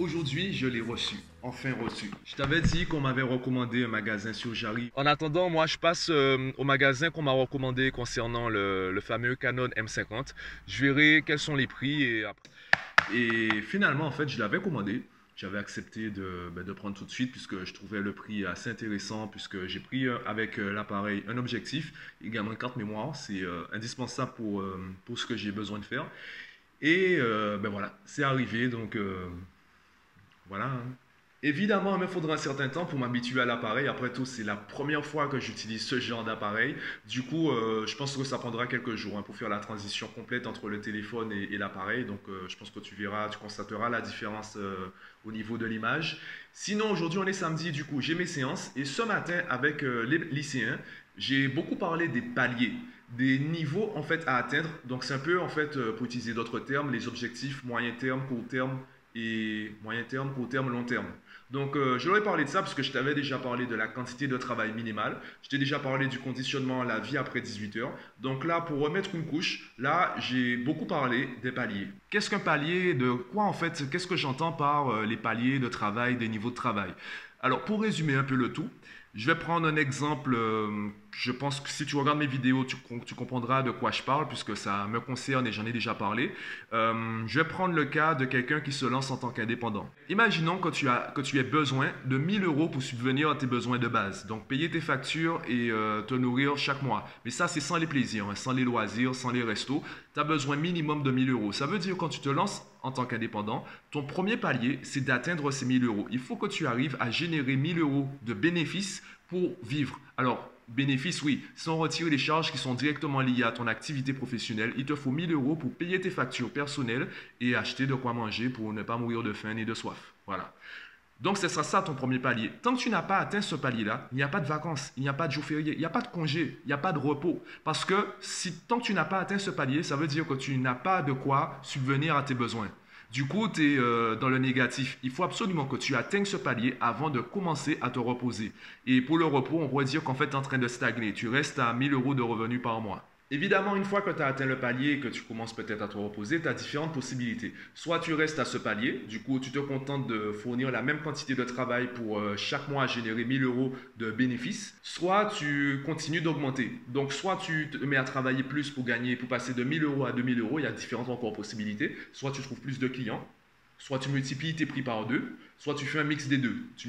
Aujourd'hui, je l'ai reçu. Enfin reçu. Je t'avais dit qu'on m'avait recommandé un magasin sur Jarry. En attendant, moi, je passe euh, au magasin qu'on m'a recommandé concernant le, fameux Canon M50. Je verrai quels sont les prix et, et finalement, en fait, je l'avais commandé. J'avais accepté de, ben, de, prendre tout de suite puisque je trouvais le prix assez intéressant puisque j'ai pris euh, avec euh, l'appareil un objectif, également une carte mémoire. C'est indispensable pour, pour ce que j'ai besoin de faire. Et ben voilà, c'est arrivé. Donc voilà. Hein. Évidemment, il me faudra un certain temps pour m'habituer à l'appareil. Après tout, c'est la première fois que j'utilise ce genre d'appareil. Du coup, euh, je pense que ça prendra quelques jours hein, pour faire la transition complète entre le téléphone et, l'appareil. Donc, euh, je pense que tu verras, tu constateras la différence euh, au niveau de l'image. Sinon, aujourd'hui, on est samedi. Du coup, j'ai mes séances. Et ce matin, avec les lycéens, j'ai beaucoup parlé des paliers des niveaux en fait à atteindre. Donc c'est un peu en fait pour utiliser d'autres termes, les objectifs moyen terme, court terme et moyen terme, court terme, long terme. Donc, euh, je leur ai parlé de ça parce que je t'avais déjà parlé de la quantité de travail minimale. Je t'ai déjà parlé du conditionnement à la vie après 18 heures. Donc là, pour remettre une couche, là, j'ai beaucoup parlé des paliers. Qu'est-ce qu'un palier De quoi en fait? Qu'est-ce que j'entends par euh, les paliers de travail, des niveaux de travail? Alors, pour résumer un peu le tout, je vais prendre un exemple. Euh, je pense que si tu regardes mes vidéos, tu, comprendras de quoi je parle, puisque ça me concerne et j'en ai déjà parlé. Euh, je vais prendre le cas de quelqu'un qui se lance en tant qu'indépendant. Imaginons que tu, as, que tu aies besoin de 1000 euros pour subvenir à tes besoins de base. Donc, payer tes factures et euh, te nourrir chaque mois. Mais ça, c'est sans les plaisirs, hein, sans les loisirs, sans les restos. Tu as besoin minimum de 1000 euros. Ça veut dire quand tu te lances en tant qu'indépendant, ton premier palier, c'est d'atteindre ces 1000 euros. Il faut que tu arrives à générer 1000 euros de bénéfices pour vivre. Alors, bénéfices, oui, sans retirer les charges qui sont directement liées à ton activité professionnelle, il te faut 1000 euros pour payer tes factures personnelles et acheter de quoi manger pour ne pas mourir de faim ni de soif. Voilà. Donc, ce sera ça ton premier palier. Tant que tu n'as pas atteint ce palier-là, il n'y a pas de vacances, il n'y a pas de jours fériés, il n'y a pas de congé, il n'y a pas de repos. Parce que si, tant que tu n'as pas atteint ce palier, ça veut dire que tu n'as pas de quoi subvenir à tes besoins. Du coup, tu es euh, dans le négatif. Il faut absolument que tu atteignes ce palier avant de commencer à te reposer. Et pour le repos, on pourrait dire qu'en fait, tu es en train de stagner. Tu restes à 1000 euros de revenus par mois. Évidemment, une fois que tu as atteint le palier et que tu commences peut-être à te reposer, tu as différentes possibilités. Soit tu restes à ce palier, du coup tu te contentes de fournir la même quantité de travail pour euh, chaque mois générer 1000 euros de bénéfices, soit tu continues d'augmenter. Donc soit tu te mets à travailler plus pour gagner, pour passer de 1000 euros à 2000 euros, il y a différentes encore possibilités. Soit tu trouves plus de clients, soit tu multiplies tes prix par deux, soit tu fais un mix des deux. Tu,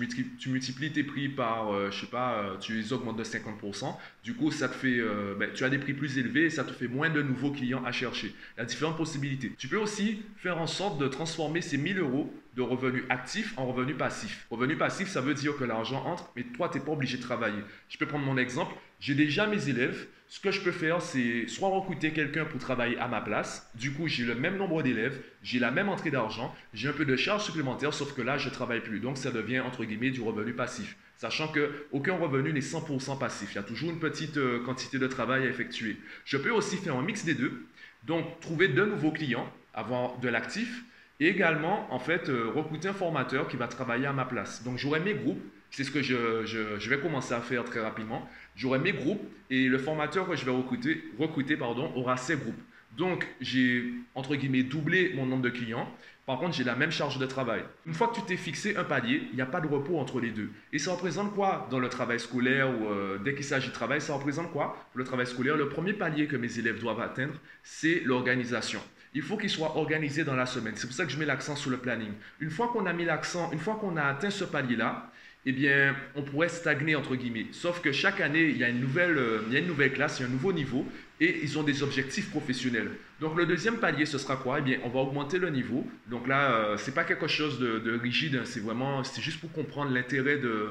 multiplies, tes prix par, euh, je sais pas, euh, tu les augmentes de 50%. Du coup, ça te fait, euh, ben, tu as des prix plus élevés et ça te fait moins de nouveaux clients à chercher. Il y a différentes possibilités. Tu peux aussi faire en sorte de transformer ces 1000 euros de revenus actifs en revenus passifs. Revenu passif, ça veut dire que l'argent entre, mais toi, tu n'es pas obligé de travailler. Je peux prendre mon exemple. J'ai déjà mes élèves. Ce que je peux faire, c'est soit recruter quelqu'un pour travailler à ma place. Du coup, j'ai le même nombre d'élèves, j'ai la même entrée d'argent, j'ai un peu de charges supplémentaires, sauf que là, je travaille plus. Donc, ça devient, entre guillemets, du revenu passif. Sachant qu'aucun revenu n'est 100% passif. Il y a toujours une petite euh, quantité de travail à effectuer. Je peux aussi faire un mix des deux. Donc, trouver de nouveaux clients, avoir de l'actif et également, en fait, euh, recruter un formateur qui va travailler à ma place. Donc, j'aurai mes groupes. C'est ce que je, vais commencer à faire très rapidement. J'aurai mes groupes et le formateur que je vais recruter, pardon, aura ses groupes. Donc, j'ai, entre guillemets, doublé mon nombre de clients. Par contre, j'ai la même charge de travail. Une fois que tu t'es fixé un palier, il n'y a pas de repos entre les deux. Et ça représente quoi dans le travail scolaire ou euh, dès qu'il s'agit de travail? Ça représente quoi le travail scolaire, le premier palier que mes élèves doivent atteindre, c'est l'organisation. Il faut qu'ils soient organisés dans la semaine. C'est pour ça que je mets l'accent sur le planning. Une fois qu'on a mis l'accent, une fois qu'on a atteint ce palier-là, eh bien, on pourrait stagner entre guillemets. Sauf que chaque année, il y a une nouvelle, euh, il y a une nouvelle classe, il y a un nouveau niveau, et ils ont des objectifs professionnels. Donc le deuxième palier, ce sera quoi? Eh bien, on va augmenter le niveau. Donc là, euh, c'est pas quelque chose de, rigide, hein. c'est vraiment, c'est juste pour comprendre l'intérêt de,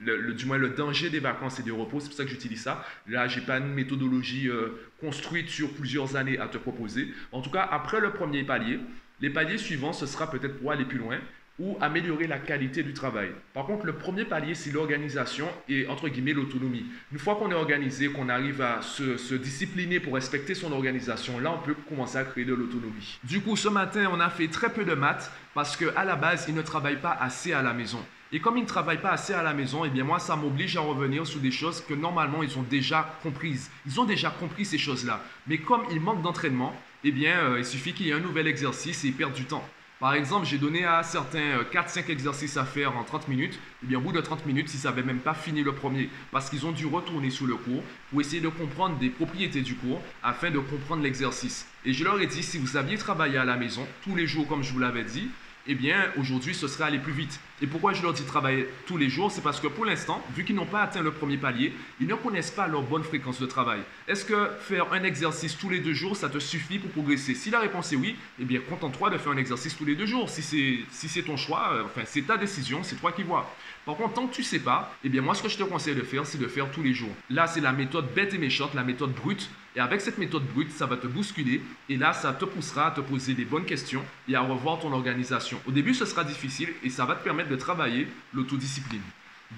le, du moins le danger des vacances et du repos. C'est pour ça que j'utilise ça. Là, j'ai pas une méthodologie euh, construite sur plusieurs années à te proposer. En tout cas, après le premier palier, les paliers suivants, ce sera peut-être pour aller plus loin ou améliorer la qualité du travail. Par contre, le premier palier, c'est l'organisation et, entre guillemets, l'autonomie. Une fois qu'on est organisé, qu'on arrive à se, discipliner pour respecter son organisation, là, on peut commencer à créer de l'autonomie. Du coup, ce matin, on a fait très peu de maths parce qu'à la base, ils ne travaillent pas assez à la maison. Et comme ils ne travaillent pas assez à la maison, eh bien moi, ça m'oblige à revenir sur des choses que normalement, ils ont déjà comprises. Ils ont déjà compris ces choses-là. Mais comme ils manquent d'entraînement, eh bien, euh, il suffit qu'il y ait un nouvel exercice et ils perdent du temps. Par exemple, j'ai donné à certains 4-5 euh, exercices à faire en 30 minutes. Et eh bien, au bout de 30 minutes, ils ne savaient même pas fini le premier parce qu'ils ont dû retourner sous le cours pour essayer de comprendre des propriétés du cours afin de comprendre l'exercice. Et je leur ai dit, si vous saviez travailler à la maison tous les jours, comme je vous l'avais dit, eh bien, aujourd'hui, ce serait aller plus vite. Et pourquoi je leur dis travailler tous les jours? C'est parce que pour l'instant, vu qu'ils n'ont pas atteint le premier palier, ils ne connaissent pas leur bonne fréquence de travail. Est-ce que faire un exercice tous les deux jours, ça te suffit pour progresser? Si la réponse est oui, eh bien, contente-toi de faire un exercice tous les deux jours. Si c'est si ton choix, euh, enfin, c'est ta décision, c'est toi qui vois. Par contre, tant que tu sais pas, eh bien, moi, ce que je te conseille de faire, c'est de faire tous les jours. Là, c'est la méthode bête et méchante, la méthode brute. Et avec cette méthode brute, ça va te bousculer. Et là, ça te poussera à te poser des bonnes questions et à revoir ton organisation. Au début, ce sera difficile et ça va te permettre de travailler l'autodiscipline.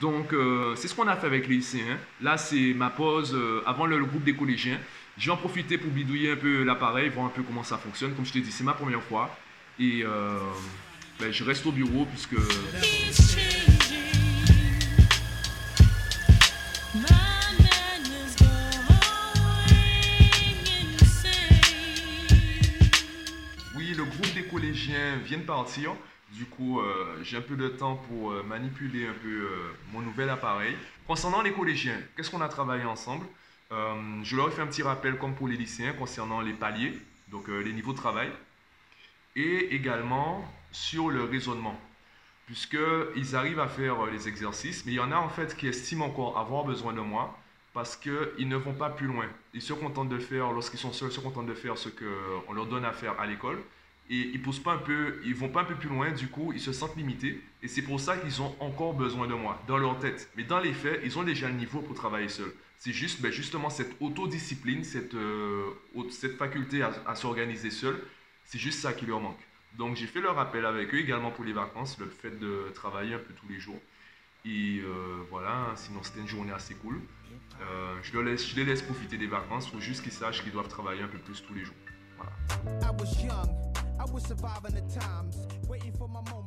Donc, euh, c'est ce qu'on a fait avec les lycéens. Là, c'est ma pause euh, avant le, groupe des collégiens. Je vais en profiter pour bidouiller un peu l'appareil, voir un peu comment ça fonctionne. Comme je t'ai dit, c'est ma première fois. Et euh, ben, je reste au bureau puisque... collégiens viennent partir. Du coup, euh, j'ai un peu de temps pour euh, manipuler un peu euh, mon nouvel appareil. Concernant les collégiens, qu'est-ce qu'on a travaillé ensemble? Je leur ai fait un petit rappel comme pour les lycéens concernant les paliers, donc les niveaux de travail, et également sur le raisonnement, puisqu'ils arrivent à faire les exercices, mais il y en a en fait qui estiment encore avoir besoin de moi parce qu'ils ne vont pas plus loin. Ils se contentent de faire, lorsqu'ils sont seuls, se contentent de faire ce qu'on leur donne à faire à l'école et ils poussent pas un peu, ils vont pas un peu plus loin, du coup, ils se sentent limités. Et c'est pour ça qu'ils ont encore besoin de moi, dans leur tête. Mais dans les faits, ils ont déjà le niveau pour travailler seuls. C'est juste, ben justement, cette autodiscipline, cette, euh, cette faculté à, s'organiser seul, c'est juste ça qui leur manque. Donc j'ai fait leur rappel avec eux également pour les vacances, le fait de travailler un peu tous les jours. Et euh, voilà, sinon c'était une journée assez cool. Euh, je, les laisse, profiter des vacances, il faut juste qu'ils sachent qu'ils doivent travailler un peu plus tous les jours. I was surviving the times, waiting for my moment.